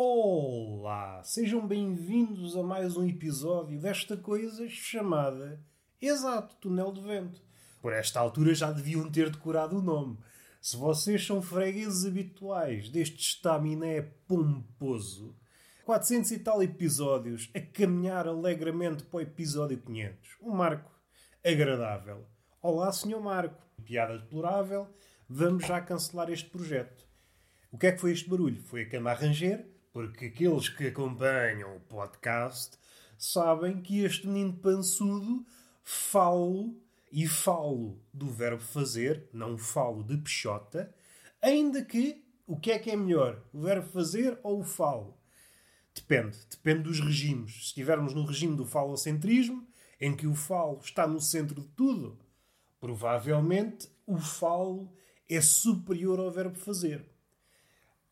Olá, sejam bem-vindos a mais um episódio desta coisa chamada Exato Túnel de Vento. Por esta altura já deviam ter decorado o nome. Se vocês são fregueses habituais deste estaminé pomposo, 400 e tal episódios a caminhar alegremente para o episódio 500. Um marco agradável. Olá, Sr. Marco. Piada deplorável. Vamos já cancelar este projeto. O que é que foi este barulho? Foi a cama a ranger, porque aqueles que acompanham o podcast sabem que este menino pançudo falo e falo do verbo fazer, não falo de peixota, ainda que o que é que é melhor, o verbo fazer ou o falo? Depende, depende dos regimes. Se estivermos no regime do falocentrismo, em que o falo está no centro de tudo, provavelmente o falo é superior ao verbo fazer.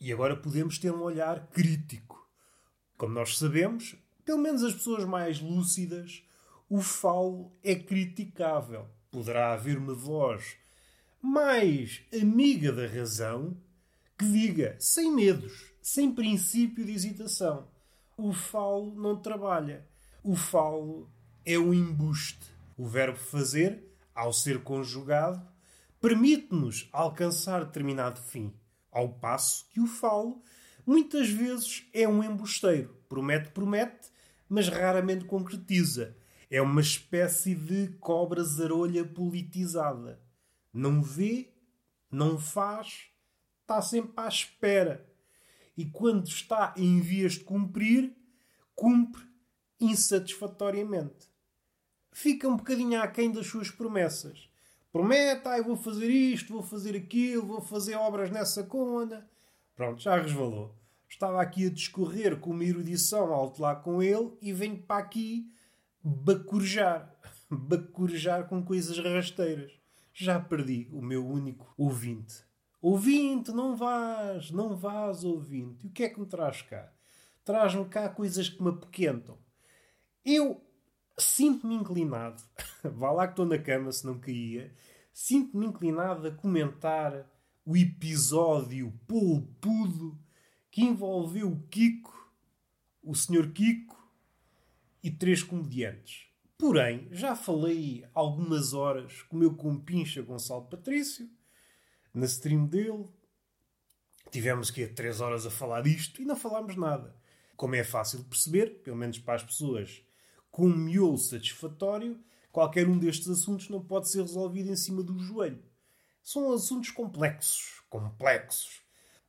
E agora podemos ter um olhar crítico. Como nós sabemos, pelo menos as pessoas mais lúcidas, o falo é criticável. Poderá haver uma voz mais amiga da razão que diga, sem medos, sem princípio de hesitação, o falo não trabalha. O falo é um embuste. O verbo fazer, ao ser conjugado, permite-nos alcançar determinado fim, ao passo que o falo muitas vezes é um embusteiro. Promete, promete, mas raramente concretiza. É uma espécie de cobra zarolha politizada. Não vê, não faz, está sempre à espera. E quando está em vias de cumprir, cumpre insatisfatoriamente. Fica um bocadinho aquém das suas promessas. Promete, ah, vou fazer isto, vou fazer aquilo, vou fazer obras nessa conta. Pronto, já resvalou. Estava aqui a discorrer com uma erudição alto lá com ele e venho para aqui bacurejar. Bacurejar com coisas rasteiras. Já perdi o meu único ouvinte. Ouvinte, não vás, não vás, ouvinte. E o que é que me traz cá? Traz-me cá coisas que me apoquentam. Eu sinto-me inclinado, vá lá que estou na cama se não caía, sinto-me inclinado a comentar o episódio polpudo que envolveu o Kiko, o Sr. Kiko e três comediantes. Porém, já falei algumas horas com o meu compincha Gonçalo Patrício, na stream dele. Tivemos ir três horas a falar disto e não falámos nada. Como é fácil perceber, pelo menos para as pessoas com um miolo satisfatório, qualquer um destes assuntos não pode ser resolvido em cima do joelho. São assuntos complexos, complexos.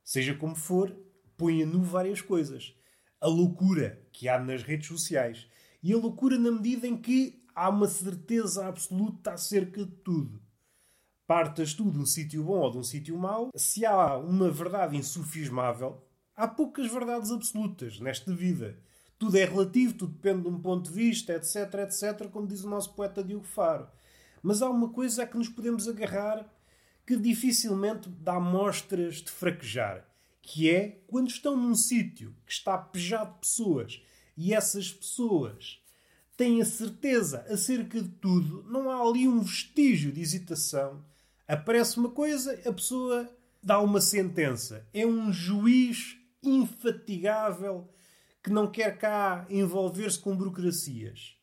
Seja como for, põe a nu várias coisas. A loucura que há nas redes sociais. E a loucura na medida em que há uma certeza absoluta acerca de tudo. Partas tu de um sítio bom ou de um sítio mau, se há uma verdade insufismável, há poucas verdades absolutas nesta vida. Tudo é relativo, tudo depende de um ponto de vista, etc, etc, como diz o nosso poeta Diogo Faro. Mas há uma coisa a que nos podemos agarrar que dificilmente dá mostras de fraquejar, que é quando estão num sítio que está pejado de pessoas e essas pessoas têm a certeza acerca de tudo, não há ali um vestígio de hesitação. Aparece uma coisa, a pessoa dá uma sentença. É um juiz infatigável que não quer cá envolver-se com burocracias.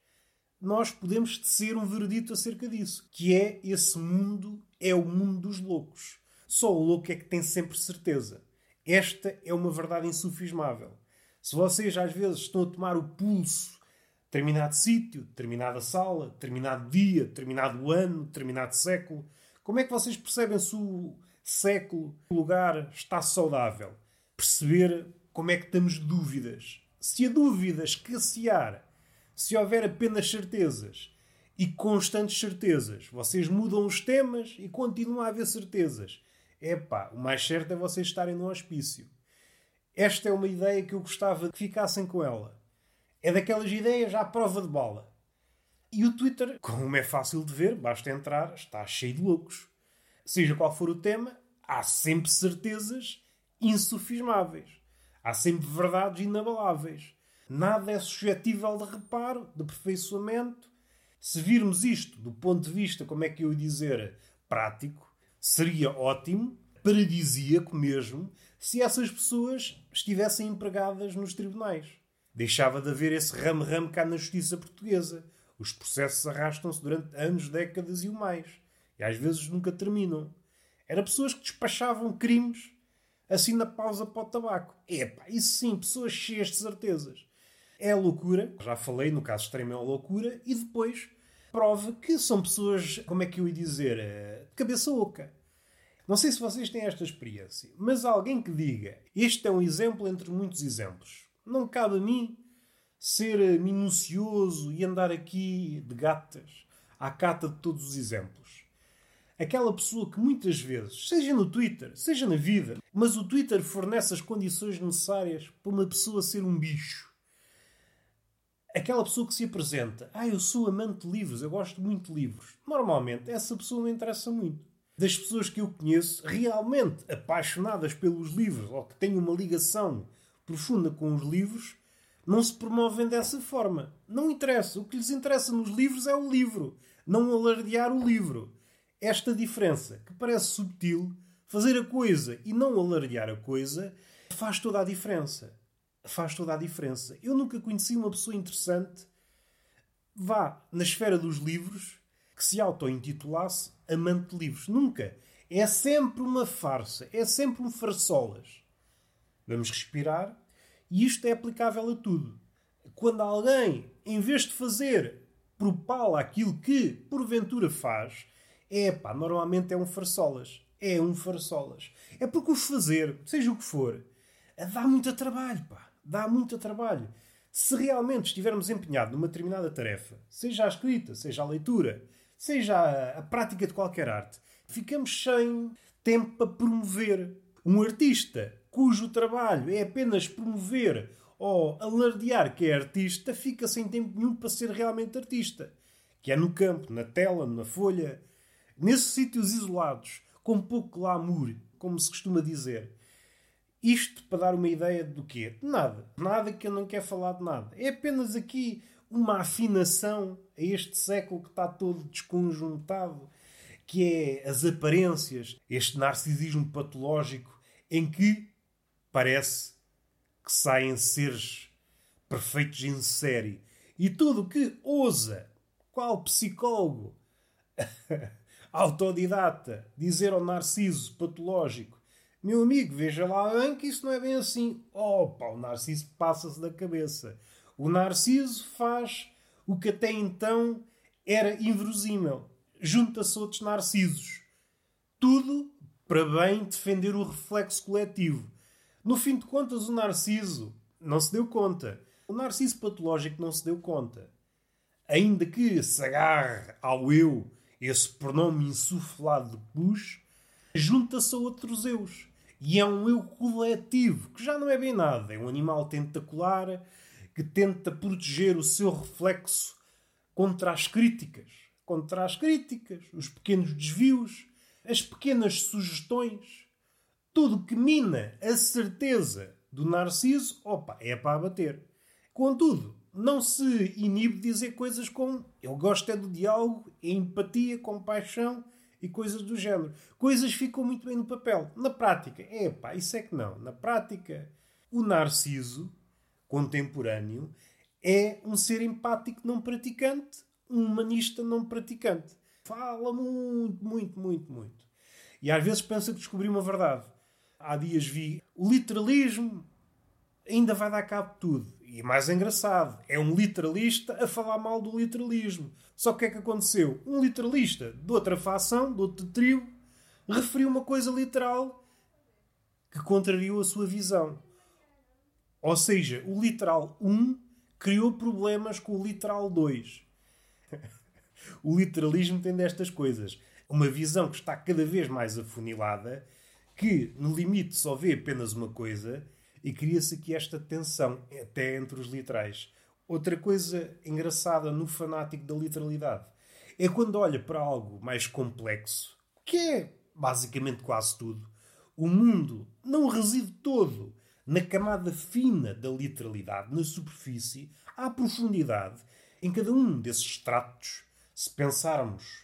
Nós podemos tecer um veredito acerca disso, que é esse mundo é o mundo dos loucos. Só o louco é que tem sempre certeza. Esta é uma verdade insufismável. Se vocês às vezes estão a tomar o pulso de determinado sítio, determinada sala, determinado dia, determinado ano, determinado século, como é que vocês percebem se o século, o lugar está saudável? Perceber como é que temos dúvidas se a dúvida escassear, se houver apenas certezas e constantes certezas, vocês mudam os temas e continuam a haver certezas. Epá, o mais certo é vocês estarem no hospício. Esta é uma ideia que eu gostava que ficassem com ela. É daquelas ideias à prova de bola. E o Twitter, como é fácil de ver, basta entrar, está cheio de loucos. Seja qual for o tema, há sempre certezas insufismáveis. Há sempre verdades inabaláveis. Nada é suscetível de reparo, de aperfeiçoamento. Se virmos isto do ponto de vista, como é que eu ia dizer, prático, seria ótimo paradisíaco mesmo se essas pessoas estivessem empregadas nos tribunais. Deixava de haver esse ramo-ramo cá na justiça portuguesa. Os processos arrastam-se durante anos, décadas e o mais. E às vezes nunca terminam. Eram pessoas que despachavam crimes assim na pausa para o tabaco. Epá, isso sim, pessoas cheias de certezas. É loucura, já falei, no caso extremo é loucura, e depois prova que são pessoas, como é que eu ia dizer, eh, de cabeça oca. Não sei se vocês têm esta experiência, mas alguém que diga este é um exemplo entre muitos exemplos. Não cabe a mim ser minucioso e andar aqui de gatas à cata de todos os exemplos. Aquela pessoa que muitas vezes, seja no Twitter, seja na vida, mas o Twitter fornece as condições necessárias para uma pessoa ser um bicho. Aquela pessoa que se apresenta, ah, eu sou amante de livros, eu gosto muito de livros. Normalmente, essa pessoa não interessa muito. Das pessoas que eu conheço realmente apaixonadas pelos livros ou que têm uma ligação profunda com os livros, não se promovem dessa forma. Não interessa. O que lhes interessa nos livros é o livro, não alardear o livro esta diferença, que parece subtil, fazer a coisa e não alardear a coisa, faz toda a diferença. Faz toda a diferença. Eu nunca conheci uma pessoa interessante, vá na esfera dos livros, que se auto-intitulasse amante de livros. Nunca. É sempre uma farsa. É sempre um farsolas. Vamos respirar. E isto é aplicável a tudo. Quando alguém, em vez de fazer propala aquilo que porventura faz, é pá, normalmente é um farsolas. É um farsolas. É porque o fazer, seja o que for, dá muito trabalho, pá. Dá muito trabalho. Se realmente estivermos empenhados numa determinada tarefa, seja a escrita, seja a leitura, seja a, a prática de qualquer arte, ficamos sem tempo para promover. Um artista cujo trabalho é apenas promover ou alardear que é artista, fica sem tempo nenhum para ser realmente artista. Que é no campo, na tela, na folha, nesses sítios isolados, com pouco glamour, como se costuma dizer. Isto para dar uma ideia do quê? Nada. Nada que eu não quero falar de nada. É apenas aqui uma afinação a este século que está todo desconjuntado, que é as aparências, este narcisismo patológico em que parece que saem seres perfeitos em série. E tudo o que ousa, qual psicólogo, autodidata, dizer ao narciso patológico: Meu amigo, veja lá bem que isso não é bem assim. Opa, o narciso passa-se da cabeça. O narciso faz o que até então era inverosímil. Junta-se outros narcisos. Tudo para bem defender o reflexo coletivo. No fim de contas, o narciso não se deu conta. O narciso patológico não se deu conta. Ainda que se agarre ao eu esse pronome insuflado de push, junta-se a outros eus. E é um eu coletivo, que já não é bem nada. É um animal tentacular que tenta proteger o seu reflexo contra as críticas. Contra as críticas, os pequenos desvios, as pequenas sugestões. Tudo que mina a certeza do narciso, opa, é para abater. Contudo, não se inibe de dizer coisas como eu gosto é do diálogo, é empatia, compaixão e coisas do género. Coisas ficam muito bem no papel. Na prática, é pá, isso é que não. Na prática, o narciso contemporâneo é um ser empático não praticante, um humanista não praticante. Fala muito, muito, muito, muito. E às vezes pensa que descobriu uma verdade. Há dias vi o literalismo ainda vai dar cabo de tudo. E mais engraçado, é um literalista a falar mal do literalismo. Só que o que é que aconteceu? Um literalista de outra facção, de outro trio, referiu uma coisa literal que contrariou a sua visão. Ou seja, o literal 1 criou problemas com o literal 2. o literalismo tem destas coisas. Uma visão que está cada vez mais afunilada, que no limite só vê apenas uma coisa e cria-se aqui esta tensão, até entre os literais. Outra coisa engraçada no fanático da literalidade é quando olha para algo mais complexo, que é basicamente quase tudo. O mundo não reside todo na camada fina da literalidade, na superfície, à profundidade. Em cada um desses estratos, se pensarmos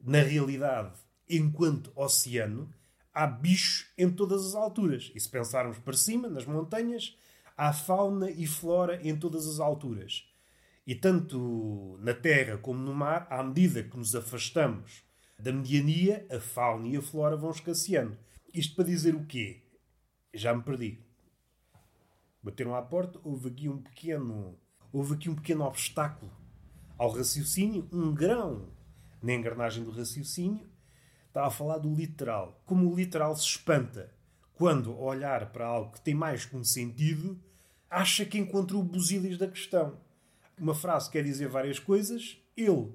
na realidade enquanto oceano, há bichos em todas as alturas. E se pensarmos para cima, nas montanhas, há fauna e flora em todas as alturas. E tanto na terra como no mar, à medida que nos afastamos da mediania, a fauna e a flora vão escasseando. Isto para dizer o quê? Já me perdi. Bateram à porta, houve aqui um pequeno, houve aqui um pequeno obstáculo ao raciocínio, um grão na engrenagem do raciocínio. Estava a falar do literal. Como o literal se espanta quando olhar para algo que tem mais que um sentido, acha que encontrou o busilis da questão. Uma frase quer dizer várias coisas. Ele,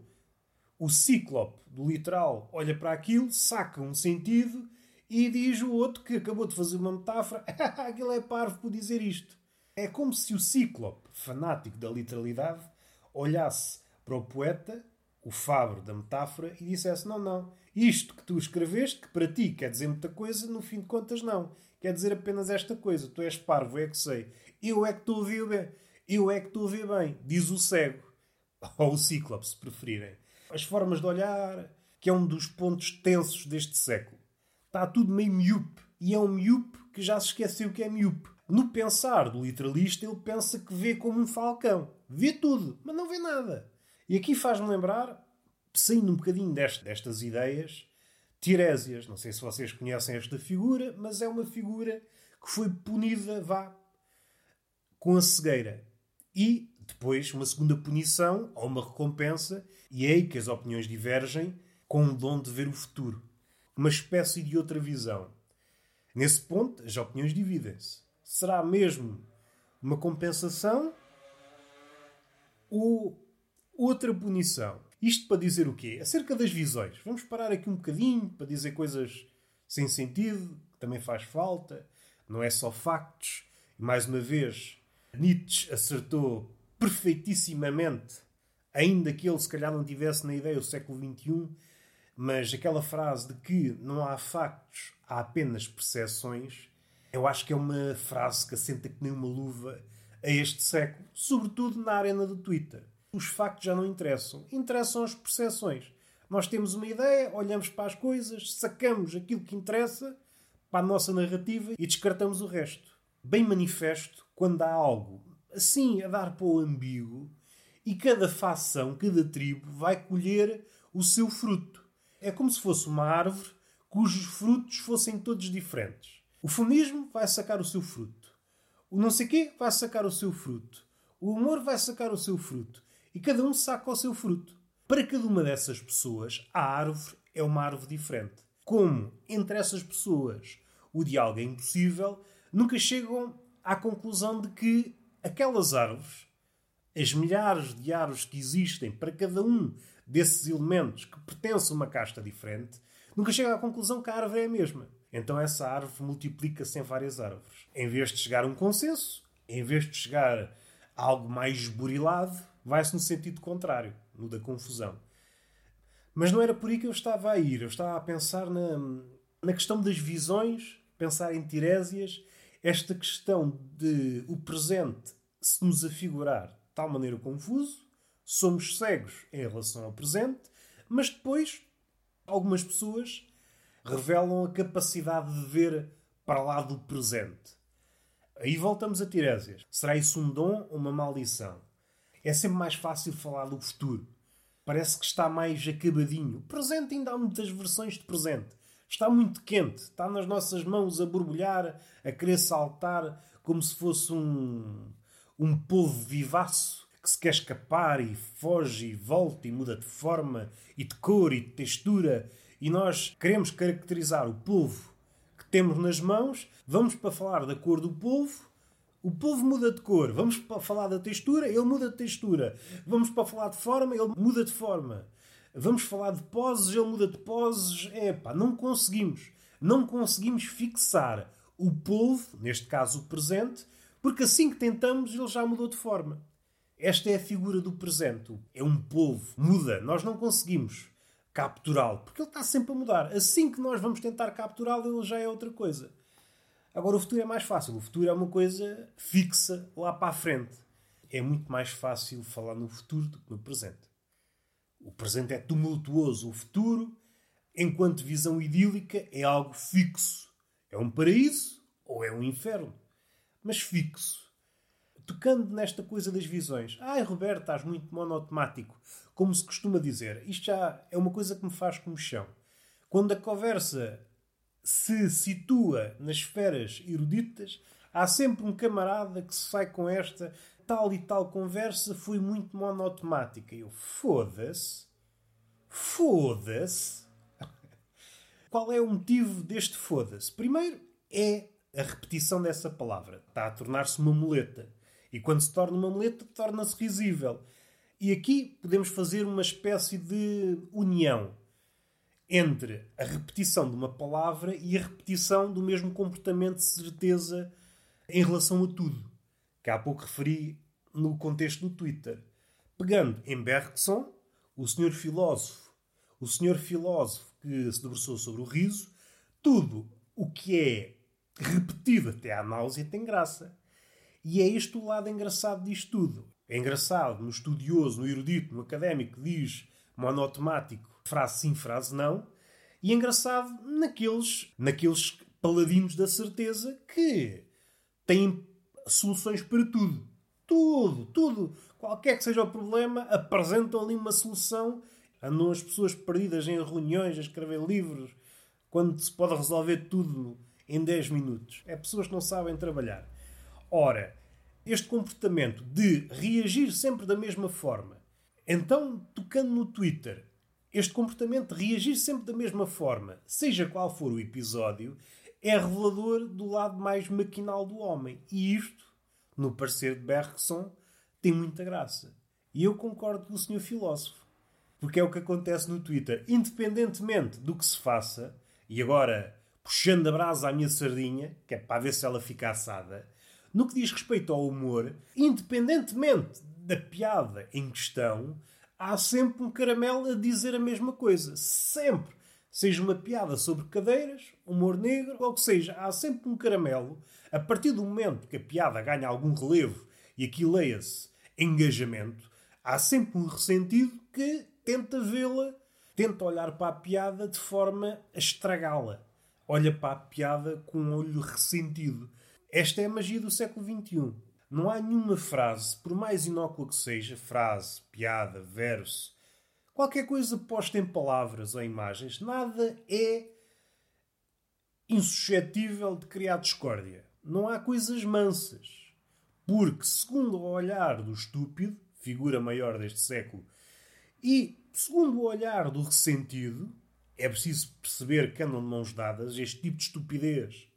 o cíclope do literal, olha para aquilo, saca um sentido e diz o outro que acabou de fazer uma metáfora: aquilo é parvo por dizer isto. É como se o cíclope, fanático da literalidade, olhasse para o poeta, o Fabre da metáfora, e dissesse: Não, não, isto que tu escreveste, que para ti quer dizer muita coisa, no fim de contas não. Quer dizer apenas esta coisa. Tu és parvo, é que sei. Eu é que estou a ver bem. Eu é que estou a ver bem. Diz o cego. Ou o cíclope, se preferirem. As formas de olhar, que é um dos pontos tensos deste século. Está tudo meio miúpe. E é um miúpe que já se esqueceu que é miúpe. No pensar do literalista, ele pensa que vê como um falcão. Vê tudo, mas não vê nada. E aqui faz-me lembrar, saindo um bocadinho dest, destas ideias, Tirésias. Não sei se vocês conhecem esta figura, mas é uma figura que foi punida, vá, com a cegueira. E depois uma segunda punição ou uma recompensa, e é aí que as opiniões divergem, com o dom de ver o futuro. Uma espécie de outra visão. Nesse ponto, as opiniões dividem-se será mesmo uma compensação ou outra punição? Isto para dizer o quê? Acerca das visões. Vamos parar aqui um bocadinho para dizer coisas sem sentido, que também faz falta. Não é só factos. E mais uma vez, Nietzsche acertou perfeitissimamente, ainda que ele se calhar não tivesse na ideia o século XXI, mas aquela frase de que não há factos, há apenas percepções, eu acho que é uma frase que assenta que nem uma luva a este século, sobretudo na arena do Twitter. Os factos já não interessam, interessam as percepções. Nós temos uma ideia, olhamos para as coisas, sacamos aquilo que interessa para a nossa narrativa e descartamos o resto. Bem manifesto quando há algo assim a dar para o ambíguo e cada facção, cada tribo vai colher o seu fruto. É como se fosse uma árvore cujos frutos fossem todos diferentes. O fumismo vai sacar o seu fruto. O não sei quê vai sacar o seu fruto. O humor vai sacar o seu fruto. E cada um saca o seu fruto. Para cada uma dessas pessoas, a árvore é uma árvore diferente. Como entre essas pessoas o diálogo é impossível, nunca chegam à conclusão de que aquelas árvores, as milhares de árvores que existem para cada um desses elementos que pertencem a uma casta diferente, nunca chegam à conclusão que a árvore é a mesma. Então essa árvore multiplica-se em várias árvores. Em vez de chegar a um consenso, em vez de chegar a algo mais esburilado, vai-se no sentido contrário, no da confusão. Mas não era por aí que eu estava a ir. Eu estava a pensar na, na questão das visões, pensar em Tirésias, esta questão de o presente se nos afigurar de tal maneira confuso, somos cegos em relação ao presente, mas depois algumas pessoas revelam a capacidade de ver para lá do presente. Aí voltamos a Tirésias. Será isso um dom ou uma maldição? É sempre mais fácil falar do futuro. Parece que está mais acabadinho. O presente ainda há muitas versões de presente. Está muito quente, está nas nossas mãos a borbulhar, a querer saltar como se fosse um, um polvo vivaço que se quer escapar e foge e volta e muda de forma e de cor e de textura e nós queremos caracterizar o polvo que temos nas mãos, vamos para falar da cor do polvo, o polvo muda de cor. Vamos para falar da textura, ele muda de textura. Vamos para falar de forma, ele muda de forma. Vamos falar de poses, ele muda de poses. É pá, não conseguimos. Não conseguimos fixar o polvo, neste caso o presente, porque assim que tentamos ele já mudou de forma. Esta é a figura do presente. É um polvo. Muda. Nós não conseguimos capturá-lo, porque ele está sempre a mudar. Assim que nós vamos tentar capturá-lo, ele já é outra coisa. Agora, o futuro é mais fácil. O futuro é uma coisa fixa lá para a frente. É muito mais fácil falar no futuro do que no presente. O presente é tumultuoso. O futuro enquanto visão idílica, é algo fixo. É um paraíso ou é um inferno. Mas fixo. Tocando nesta coisa das visões. Ai, Roberto, estás muito monotemático. Como se costuma dizer. Isto já é uma coisa que me faz comichão. Quando a conversa se situa nas esferas eruditas, há sempre um camarada que se sai com esta tal e tal conversa foi muito monotemática. Eu, foda-se. Foda-se. Qual é o motivo deste foda-se? Primeiro, é a repetição dessa palavra. Está a tornar-se uma muleta. E quando se torna uma muleta, torna-se risível. E aqui podemos fazer uma espécie de união entre a repetição de uma palavra e a repetição do mesmo comportamento de certeza em relação a tudo, que há pouco referi no contexto do Twitter. Pegando em Bergson, o senhor filósofo, o senhor filósofo que se debruçou sobre o riso, tudo o que é repetido até à náusea tem graça. E é este o lado engraçado disto tudo. É engraçado no estudioso, no erudito, no académico que diz monotemático, frase sim, frase não. E é engraçado naqueles, naqueles paladinos da certeza que têm soluções para tudo. Tudo, tudo. Qualquer que seja o problema, apresentam ali uma solução. Andam as pessoas perdidas em reuniões a escrever livros quando se pode resolver tudo em 10 minutos. É pessoas que não sabem trabalhar. Ora, este comportamento de reagir sempre da mesma forma. Então, tocando no Twitter, este comportamento de reagir sempre da mesma forma, seja qual for o episódio, é revelador do lado mais maquinal do homem. E isto, no parecer de Bergson, tem muita graça. E eu concordo com o senhor filósofo. Porque é o que acontece no Twitter. Independentemente do que se faça, e agora puxando a brasa à minha sardinha, que é para ver se ela fica assada, no que diz respeito ao humor, independentemente da piada em questão, há sempre um caramelo a dizer a mesma coisa. Sempre. Seja uma piada sobre cadeiras, humor negro, ou que seja, há sempre um caramelo. A partir do momento que a piada ganha algum relevo e aqui leia-se engajamento, há sempre um ressentido que tenta vê-la, tenta olhar para a piada de forma a estragá-la. Olha para a piada com um olho ressentido. Esta é a magia do século XXI. Não há nenhuma frase, por mais inócua que seja, frase, piada, verso, qualquer coisa posta em palavras ou imagens, nada é insuscetível de criar discórdia. Não há coisas mansas. Porque, segundo o olhar do estúpido, figura maior deste século, e segundo o olhar do ressentido, é preciso perceber que andam de mãos dadas este tipo de estupidez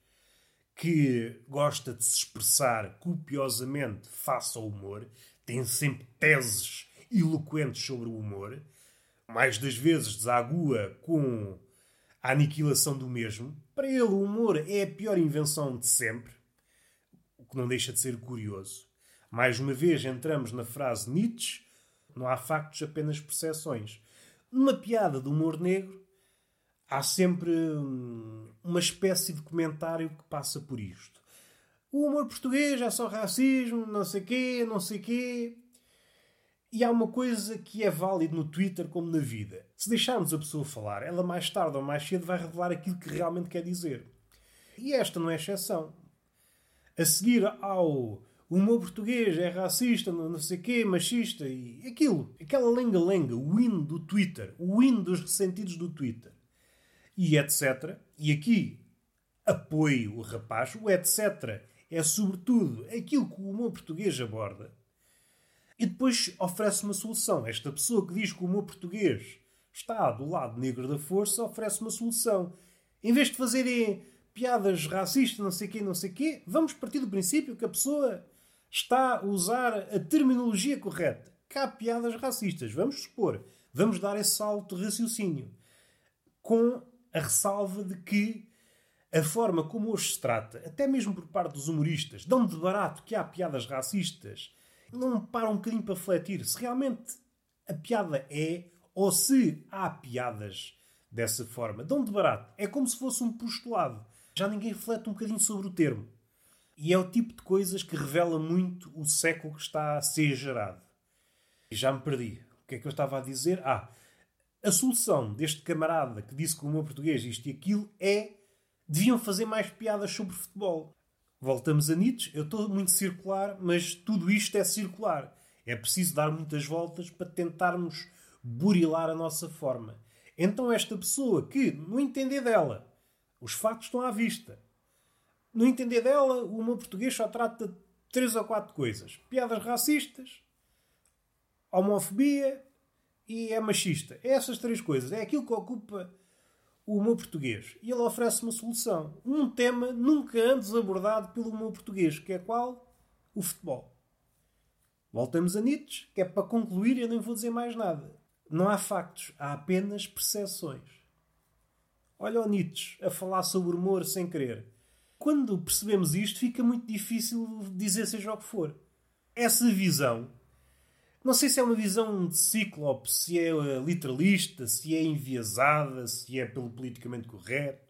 que gosta de se expressar copiosamente face ao humor, tem sempre teses eloquentes sobre o humor, mais das vezes desagua com a aniquilação do mesmo. Para ele, o humor é a pior invenção de sempre, o que não deixa de ser curioso. Mais uma vez entramos na frase Nietzsche: não há factos, apenas percepções. Numa piada de humor negro, há sempre hum, uma espécie de comentário que passa por isto. O humor português é só racismo, não sei quê, não sei quê. E há uma coisa que é válida no Twitter como na vida. Se deixarmos a pessoa falar, ela mais tarde ou mais cedo vai revelar aquilo que realmente quer dizer. E esta não é exceção. A seguir ao humor português é racista, não sei quê, machista e aquilo. Aquela lenga-lenga, o hino do Twitter, o hino dos ressentidos do Twitter e etc. E aqui apoio o rapaz, o etc. é sobretudo aquilo que o humor português aborda. E depois oferece uma solução. Esta pessoa que diz que o humor português está do lado negro da força oferece uma solução. Em vez de fazerem piadas racistas, não sei quê, não sei quê, vamos partir do princípio que a pessoa está a usar a terminologia correta. Que há piadas racistas, vamos supor. Vamos dar esse salto de raciocínio. Com a ressalva de que a forma como hoje se trata, até mesmo por parte dos humoristas, dão de barato que há piadas racistas, não param um bocadinho para refletir se realmente a piada é ou se há piadas dessa forma. Dão de barato. É como se fosse um postulado. Já ninguém reflete um bocadinho sobre o termo. E é o tipo de coisas que revela muito o século que está a ser gerado. E já me perdi. O que é que eu estava a dizer? Ah, A solução deste camarada que disse que o meu português isto e aquilo é deviam fazer mais piadas sobre futebol. Voltamos a Nietzsche, eu estou muito circular, mas tudo isto é circular. É preciso dar muitas voltas para tentarmos burilar a nossa forma. Então esta pessoa que, no entender dela, os factos estão à vista. No entender dela, o meu português só trata de três ou quatro coisas. Piadas racistas, homofobia e é machista. É essas três coisas. É aquilo que ocupa o meu português. E ele oferece uma solução. Um tema nunca antes abordado pelo meu português, que é qual? O futebol. Voltamos a Nietzsche, que é para concluir, eu nem vou dizer mais nada. Não há factos, há apenas percepções. Olha o Nietzsche a falar sobre humor sem querer. Quando percebemos isto, fica muito difícil dizer seja o que for. Essa visão não sei se é uma visão de ciclope, se é eh, literalista, se é enviesada, se é pelo politicamente correto,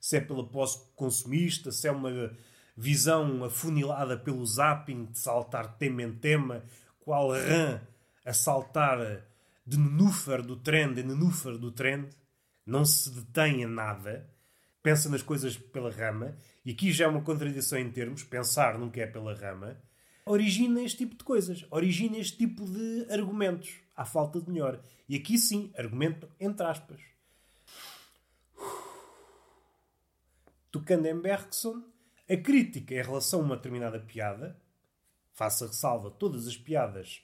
se é pela posse consumista, se é uma visão afunilada pelo zapping de saltar tema em tema, qual rã a saltar de nenúfar do trend em nenúfar do trend, não se detém em nada, pensa nas coisas pela rama, e aqui já é uma contradição em termos, pensar nunca é pela rama, origina este tipo de coisas, origina este tipo de argumentos, à falta de melhor. E aqui sim, argumento entre aspas. Tocando em Bergson, a crítica em relação a uma determinada piada, faça ressalva, todas as piadas,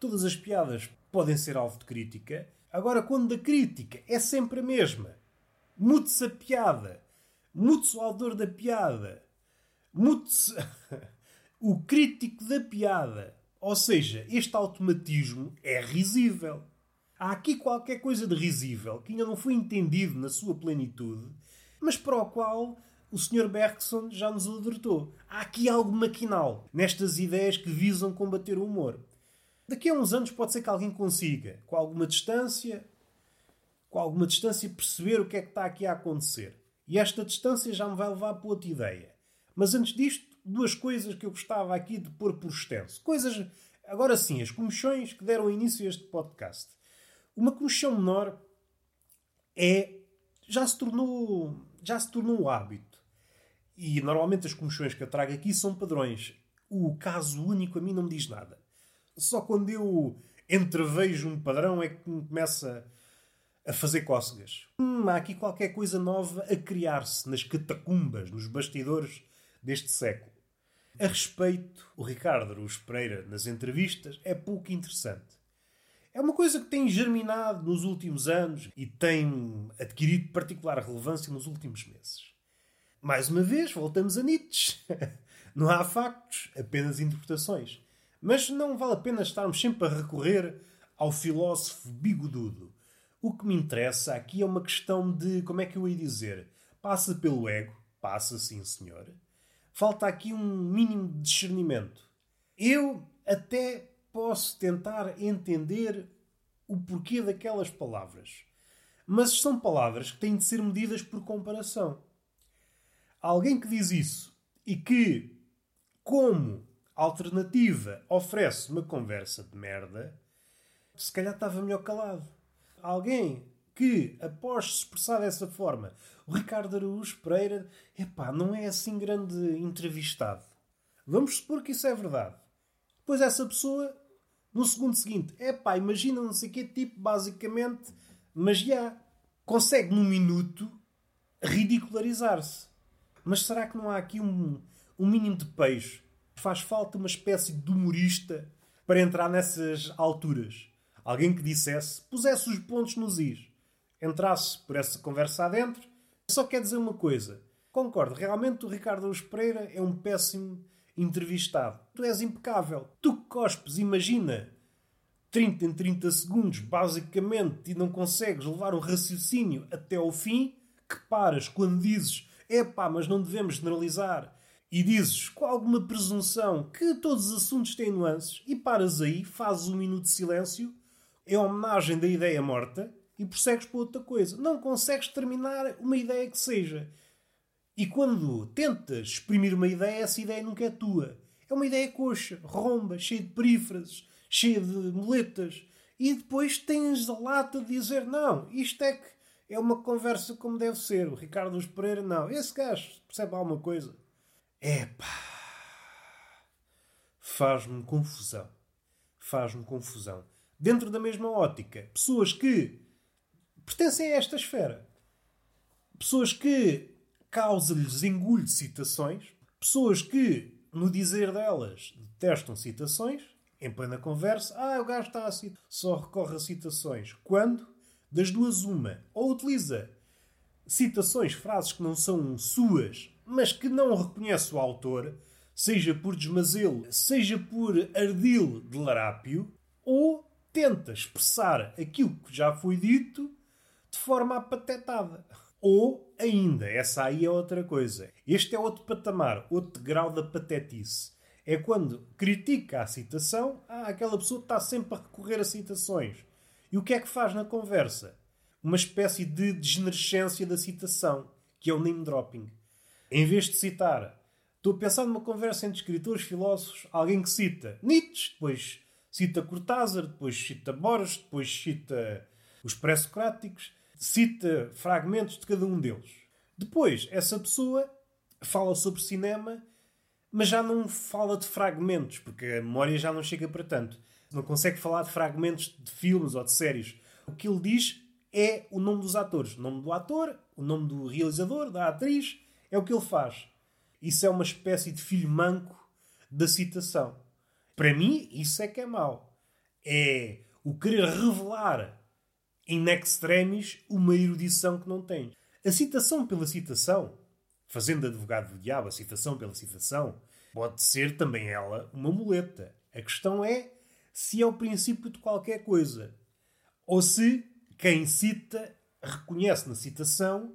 todas as piadas podem ser alvo de crítica. Agora, quando a crítica é sempre a mesma, mude-se a piada, mude-se o autor da piada, mude-se o crítico da piada. Ou seja, este automatismo é risível. Há aqui qualquer coisa de risível que ainda não foi entendido na sua plenitude, mas para o qual o Sr. Bergson já nos alertou. Há aqui algo maquinal nestas ideias que visam combater o humor. Daqui a uns anos pode ser que alguém consiga, com alguma distância, com alguma distância, perceber o que é que está aqui a acontecer. E esta distância já me vai levar para outra ideia. Mas antes disto, duas coisas que eu gostava aqui de pôr por extenso. Coisas, agora sim, as comichões que deram início a este podcast. Uma comichão menor é. já se tornou. já se tornou um hábito. E normalmente as comichões que eu trago aqui são padrões. O caso único a mim não me diz nada. Só quando eu entrevejo um padrão é que me começa a fazer cócegas. Hum, há aqui qualquer coisa nova a criar-se nas catacumbas, nos bastidores deste século. A respeito, o Ricardo Aruz Pereira, nas entrevistas, é pouco interessante. É uma coisa que tem germinado nos últimos anos e tem adquirido particular relevância nos últimos meses. Mais uma vez, voltamos a Nietzsche. Não há factos, apenas interpretações. Mas não vale a pena estarmos sempre a recorrer ao filósofo bigodudo. O que me interessa aqui é uma questão de, como é que eu ia dizer, passa pelo ego, passa sim senhor, falta aqui um mínimo de discernimento. Eu até posso tentar entender o porquê daquelas palavras. Mas são palavras que têm de ser medidas por comparação. Alguém que diz isso e que, como alternativa, oferece uma conversa de merda, se calhar estava melhor calado. Alguém que, após se expressar dessa forma, o Ricardo Araújo Pereira, epá, não é assim grande entrevistado. Vamos supor que isso é verdade. Depois essa pessoa, no segundo seguinte, epá, imagina não sei que tipo, basicamente, mas já consegue num minuto ridicularizar-se. Mas será que não há aqui um, um mínimo de peixe? Faz falta uma espécie de humorista para entrar nessas alturas. Alguém que dissesse, pusesse os pontos nos is entrasse por essa conversa adentro. Só quer dizer uma coisa. Concordo, realmente o Ricardo Luz Pereira é um péssimo entrevistado. Tu és impecável. Tu cospes, imagina, 30 em 30 segundos, basicamente, e não consegues levar um raciocínio até ao fim, que paras quando dizes epá, mas não devemos generalizar, e dizes com alguma presunção que todos os assuntos têm nuances, e paras aí, fazes um minuto de silêncio, é homenagem da ideia morta, e prossegues para outra coisa. Não consegues terminar uma ideia que seja. E quando tentas exprimir uma ideia, essa ideia nunca é tua. É uma ideia coxa, romba, cheia de perífrases, cheia de muletas. e depois tens a lata de dizer não, isto é que é uma conversa como deve ser. O Ricardo Luz Pereira, não. Esse gajo percebe alguma coisa. Epá. Faz-me confusão. Faz-me confusão. Dentro da mesma ótica, pessoas que pertencem a esta esfera, pessoas que causa-lhes engulho de citações, pessoas que, no dizer delas, detestam citações, em plena conversa, ah, o gajo está a citar. Só recorre a citações. Quando? Das duas, uma. Ou utiliza citações, frases que não são suas, mas que não reconhece o autor, seja por desmazelo, seja por ardil de larápio, ou tenta expressar aquilo que já foi dito de forma apatetada. Ou ainda, essa aí é outra coisa. Este é outro patamar, outro grau da patetice. É quando critica a citação, ah, aquela pessoa está sempre a recorrer a citações. E o que é que faz na conversa? Uma espécie de degenerescência da citação, que é o name dropping. Em vez de citar, estou a pensar numa conversa entre escritores, filósofos, alguém que cita Nietzsche, depois cita Cortázar, depois cita Borges, depois cita os pré-socráticos, cita fragmentos de cada um deles. Depois, essa pessoa fala sobre cinema, mas já não fala de fragmentos, porque a memória já não chega para tanto. Não consegue falar de fragmentos de filmes ou de séries. O que ele diz é o nome dos atores. O nome do ator, o nome do realizador, da atriz, é o que ele faz. Isso é uma espécie de filho manco da citação. Para mim, isso é que é mau. É o querer revelar in extremis uma erudição que não tem. A citação pela citação, fazendo advogado do diabo, a citação pela citação, pode ser também ela uma muleta. A questão é se é o princípio de qualquer coisa. Ou se quem cita reconhece na citação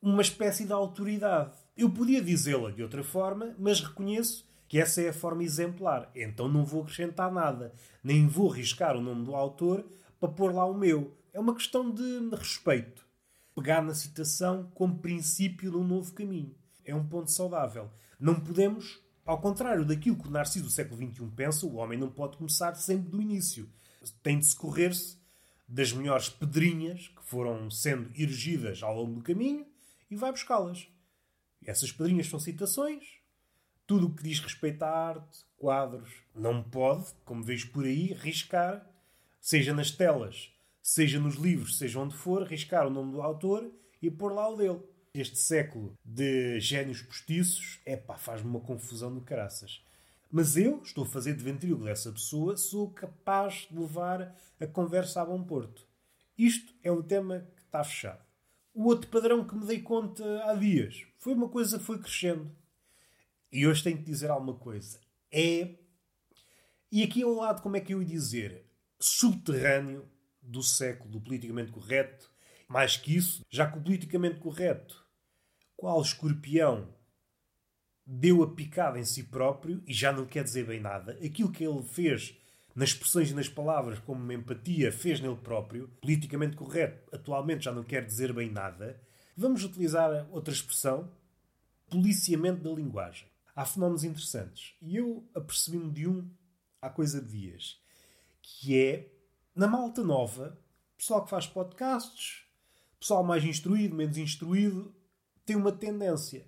uma espécie de autoridade. Eu podia dizê-la de outra forma, mas reconheço que essa é a forma exemplar. Então não vou acrescentar nada, nem vou arriscar o nome do autor para pôr lá o meu. É uma questão de respeito. Pegar na citação como princípio de um novo caminho. É um ponto saudável. Não podemos, ao contrário daquilo que o Narciso do século XXI pensa, o homem não pode começar sempre do início. Tem de socorrer-se das melhores pedrinhas que foram sendo erigidas ao longo do caminho e vai buscá-las. Essas pedrinhas são citações. Tudo o que diz respeito à arte, quadros, não pode, como vejo por aí, riscar, seja nas telas seja nos livros, seja onde for, riscar o nome do autor e pôr lá o dele. Este século de génios postiços, é pá, faz-me uma confusão do caraças. Mas eu estou a fazer de ventrílogo dessa pessoa, sou capaz de levar a conversa a bom porto. Isto é um tema que está fechado. O outro padrão que me dei conta há dias foi uma coisa que foi crescendo. E hoje tenho que dizer alguma coisa. É. E aqui é um lado, como é que eu ia dizer? Subterrâneo do século do politicamente correto. Mais que isso, já que o politicamente correto, qual escorpião, deu a picada em si próprio e já não quer dizer bem nada. Aquilo que ele fez nas expressões e nas palavras, como uma empatia, fez nele próprio, politicamente correto, atualmente já não quer dizer bem nada. Vamos utilizar outra expressão: policiamento da linguagem. Há fenómenos interessantes. E eu apercebi-me de um há coisa de dias, que é na malta nova, pessoal que faz podcasts, pessoal mais instruído, menos instruído, tem uma tendência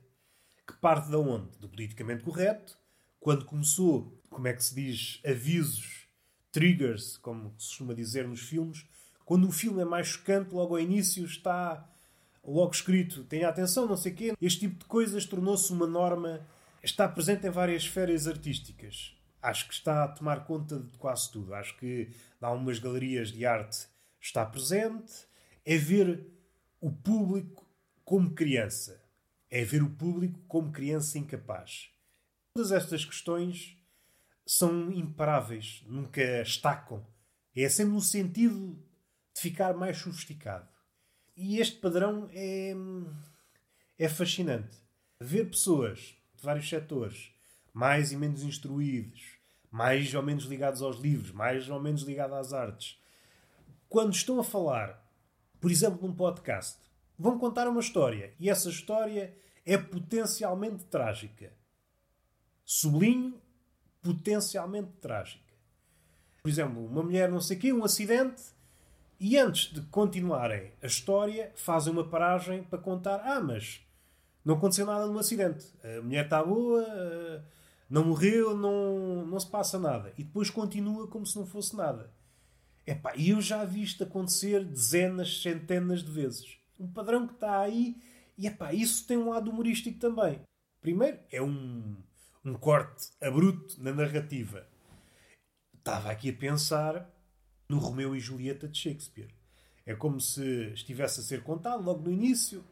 que parte da onde? Do politicamente correto. Quando começou, como é que se diz, avisos, triggers, como se costuma dizer nos filmes, quando o filme é mais chocante, logo ao início está logo escrito, tenha atenção, não sei quê. Este tipo de coisas tornou-se uma norma, está presente em várias esferas artísticas acho que está a tomar conta de quase tudo. Acho que em algumas galerias de arte está presente. É ver o público como criança. É ver o público como criança incapaz. Todas estas questões são imparáveis, nunca estacam. É sempre no sentido de ficar mais sofisticado. E este padrão é, é fascinante. Ver pessoas de vários setores mais e menos instruídos, mais ou menos ligados aos livros, mais ou menos ligados às artes, quando estão a falar, por exemplo, num podcast, vão contar uma história e essa história é potencialmente trágica. Sublinho, potencialmente trágica. Por exemplo, uma mulher não sei o quê, um acidente, e antes de continuarem a história, fazem uma paragem para contar: ah, mas não aconteceu nada no acidente. A mulher está boa, não morreu, não, não se passa nada. E depois continua como se não fosse nada. E eu já vi isto acontecer dezenas, centenas de vezes. Um padrão que está aí, e epá, isso tem um lado humorístico também. Primeiro, é um, um corte abrupto na narrativa. Estava aqui a pensar no Romeu e Julieta de Shakespeare. É como se estivesse a ser contado logo no início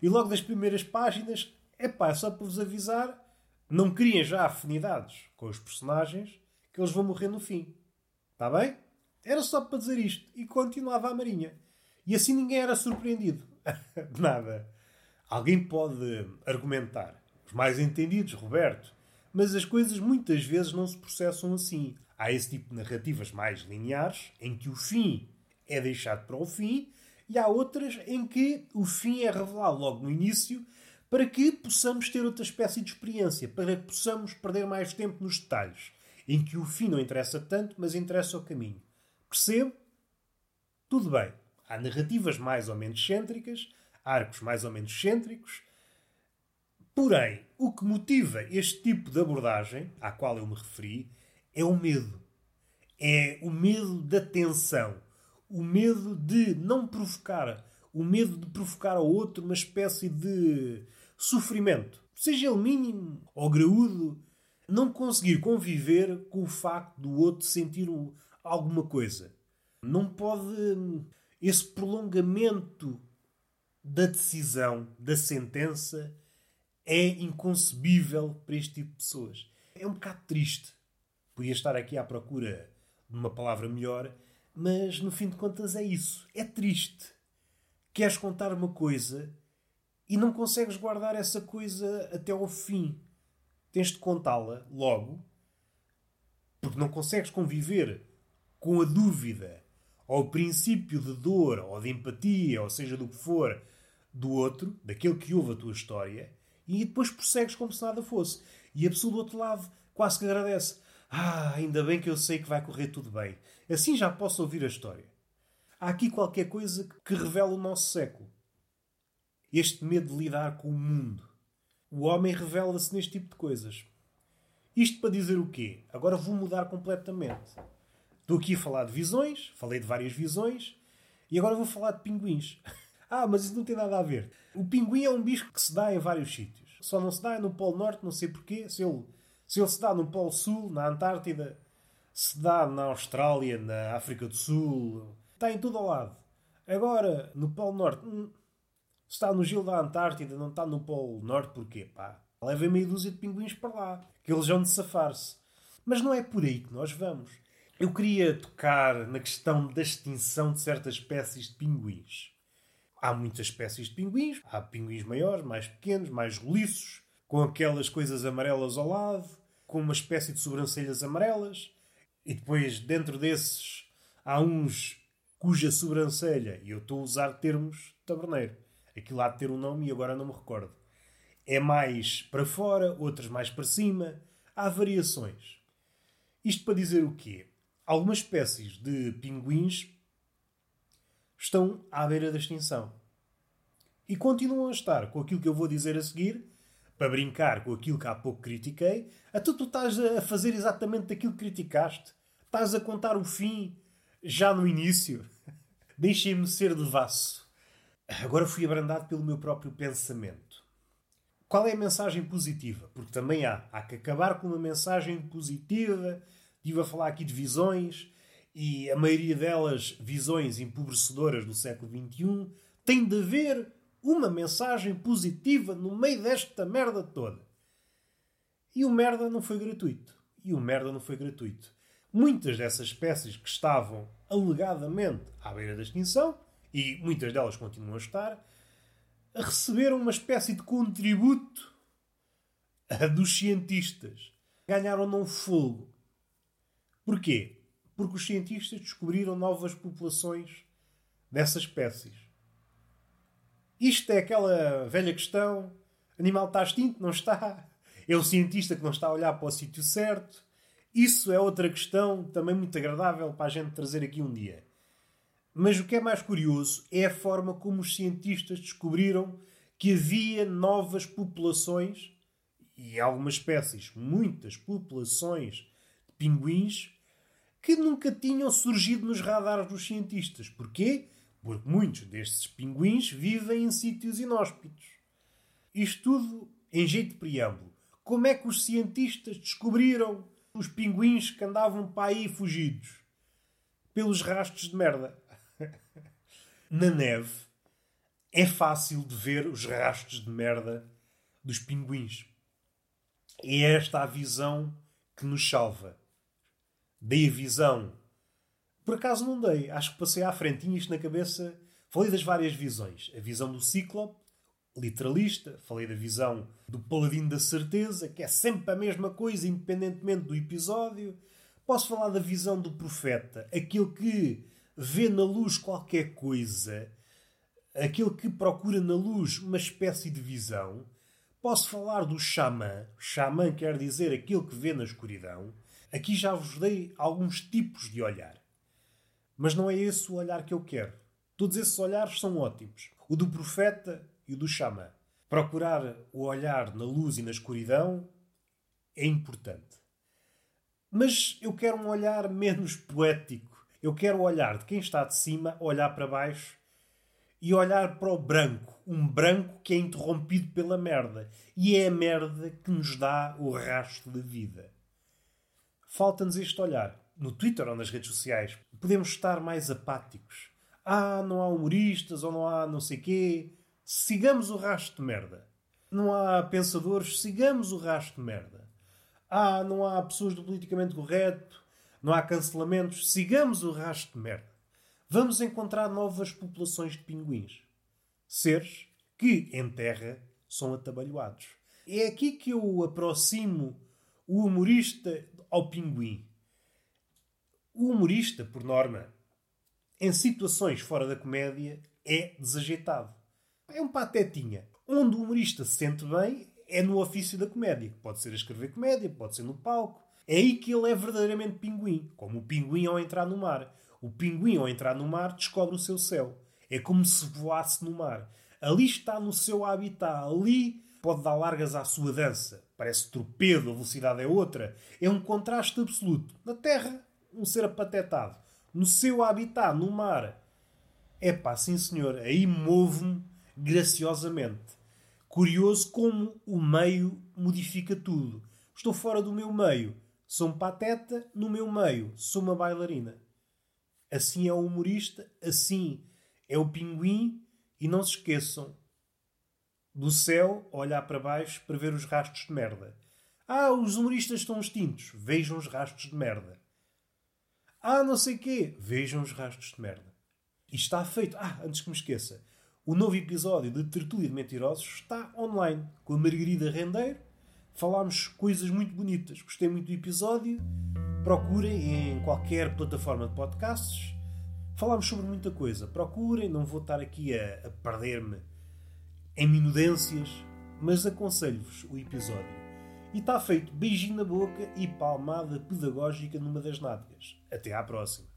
e logo das primeiras páginas, é pá, só para vos avisar, não criem já afinidades com os personagens que eles vão morrer no fim. Está bem? Era só para dizer isto e continuava a Marinha. E assim ninguém era surpreendido. Nada. Alguém pode argumentar. Os mais entendidos, Roberto. Mas as coisas muitas vezes não se processam assim. Há esse tipo de narrativas mais lineares, em que o fim é deixado para o fim, e há outras em que o fim é revelado logo no início, para que possamos ter outra espécie de experiência, para que possamos perder mais tempo nos detalhes, em que o fim não interessa tanto, mas interessa o caminho. Percebo? Tudo bem. Há narrativas mais ou menos cêntricas, arcos mais ou menos cêntricos. Porém, o que motiva este tipo de abordagem, à qual eu me referi, é o medo. É o medo da tensão. O medo de não provocar. O medo de provocar ao outro uma espécie de sofrimento. Seja ele mínimo ou graúdo. Não conseguir conviver com o facto do outro sentir alguma coisa. Não pode. Esse prolongamento da decisão, da sentença, é inconcebível para este tipo de pessoas. É um bocado triste. Podia estar aqui à procura de uma palavra melhor, mas no fim de contas é isso. É triste. Queres contar uma coisa e não consegues guardar essa coisa até ao fim. Tens de contá-la logo, porque não consegues conviver com a dúvida ou o princípio de dor ou de empatia, ou seja do que for, do outro, daquele que ouve a tua história, e depois prossegues como se nada fosse. E a pessoa do outro lado quase que agradece. Ah, ainda bem que eu sei que vai correr tudo bem. Assim já posso ouvir a história. Há aqui qualquer coisa que revela o nosso século. Este medo de lidar com o mundo. O homem revela-se neste tipo de coisas. Isto para dizer o quê? Agora vou mudar completamente. Estou aqui a falar de visões, falei de várias visões, e agora vou falar de pinguins. ah, mas isso não tem nada a ver. O pinguim é um bicho que se dá em vários sítios. Só não se dá no Polo Norte, não sei porquê. Se ele se ele se dá no Polo Sul, na Antártida, se dá na Austrália, na África do Sul, está em todo ao lado. Agora, no Polo Norte, hum, está no gelo da Antártida, não está no Polo Norte, porquê? Pá, leva meia dúzia de pinguins para lá, que eles vão de safar-se. Mas não é por aí que nós vamos. Eu queria tocar na questão da extinção de certas espécies de pinguins. Há muitas espécies de pinguins. Há pinguins maiores, mais pequenos, mais roliços com aquelas coisas amarelas ao lado, com uma espécie de sobrancelhas amarelas, e depois dentro desses há uns cuja sobrancelha, e eu estou a usar termos taberneiro, aquilo há de ter um nome e agora não me recordo, é mais para fora, outras mais para cima, há variações. Isto para dizer o quê? Algumas espécies de pinguins estão à beira da extinção. E continuam a estar com aquilo que eu vou dizer a seguir, para brincar com aquilo que há pouco critiquei, a tu, tu estás a fazer exatamente aquilo que criticaste. Estás a contar o fim já no início. Deixem-me ser devasso. Agora fui abrandado pelo meu próprio pensamento. Qual é a mensagem positiva? Porque também há. Há que acabar com uma mensagem positiva. Estive a falar aqui de visões e a maioria delas visões empobrecedoras do século XXI. Tem de haver uma mensagem positiva no meio desta merda toda. E o merda não foi gratuito. E o merda não foi gratuito. Muitas dessas espécies que estavam alegadamente à beira da extinção, e muitas delas continuam a estar, receberam uma espécie de contributo dos cientistas. Ganharam num fogo. Porquê? Porque os cientistas descobriram novas populações dessas espécies. Isto é aquela velha questão: animal está extinto? Não está. É o cientista que não está a olhar para o sítio certo. Isso é outra questão também muito agradável para a gente trazer aqui um dia. Mas o que é mais curioso é a forma como os cientistas descobriram que havia novas populações e algumas espécies, muitas populações de pinguins que nunca tinham surgido nos radares dos cientistas. Porquê? Porque muitos destes pinguins vivem em sítios inóspitos. Isto tudo em jeito de preâmbulo. Como é que os cientistas descobriram os pinguins que andavam para aí fugidos? Pelos rastros de merda. Na neve é fácil de ver os rastros de merda dos pinguins. É esta a visão que nos salva. Dei a visão. Por acaso não dei, acho que passei à frente, tinha isto na cabeça. Falei das várias visões. A visão do Cíclope, literalista, falei da visão do Paladino da Certeza, que é sempre a mesma coisa, independentemente do episódio. Posso falar da visão do profeta, aquele que vê na luz qualquer coisa, aquele que procura na luz uma espécie de visão. Posso falar do xamã. Xamã quer dizer aquele que vê na escuridão. Aqui já vos dei alguns tipos de olhar. Mas não é esse o olhar que eu quero. Todos esses olhares são ótimos. O do profeta e o do xamã. Procurar o olhar na luz e na escuridão é importante. Mas eu quero um olhar menos poético. Eu quero olhar de quem está de cima olhar para baixo e olhar para o branco. Um branco que é interrompido pela merda. E é a merda que nos dá o rastro da vida. Falta-nos este olhar. No Twitter ou nas redes sociais, podemos estar mais apáticos. Ah, não há humoristas ou não há não sei quê. Sigamos o rastro de merda. Não há pensadores, sigamos o rastro de merda. Ah, não há pessoas do politicamente correto, não há cancelamentos, sigamos o rastro de merda vamos encontrar novas populações de pinguins. Seres que, em terra, são atabalhoados. É aqui que eu aproximo o humorista ao pinguim. O humorista, por norma, em situações fora da comédia, é desajeitado. É um patetinha. Onde o humorista se sente bem é no ofício da comédia. Pode ser a escrever comédia, pode ser no palco. É aí que ele é verdadeiramente pinguim, como o pinguim ao entrar no mar. O pinguim, ao entrar no mar, descobre o seu céu. É como se voasse no mar. Ali está no seu habitat. Ali pode dar largas à sua dança. Parece torpedo, a velocidade é outra. É um contraste absoluto. Na Terra, um ser apatetado. No seu habitat, no mar. É pá, sim senhor, aí move-me graciosamente. Curioso como o meio modifica tudo. Estou fora do meu meio. Sou um pateta, no meu meio sou uma bailarina. Assim é o humorista, assim é o pinguim. E não se esqueçam do céu olhar para baixo para ver os rastros de merda. Ah, os humoristas estão extintos. Vejam os rastros de merda. Ah, não sei quê. Vejam os rastros de merda. E está feito. Ah, antes que me esqueça. O novo episódio de Tertúlia de Mentirosos está online com a Margarida Rendeiro. Falámos coisas muito bonitas. Gostei muito do episódio procurem em qualquer plataforma de podcasts. Falámos sobre muita coisa. Procurem, não vou estar aqui a, a perder-me em minudências, mas aconselho-vos o episódio. E está feito beijinho na boca e palmada pedagógica numa das nádegas. Até à próxima.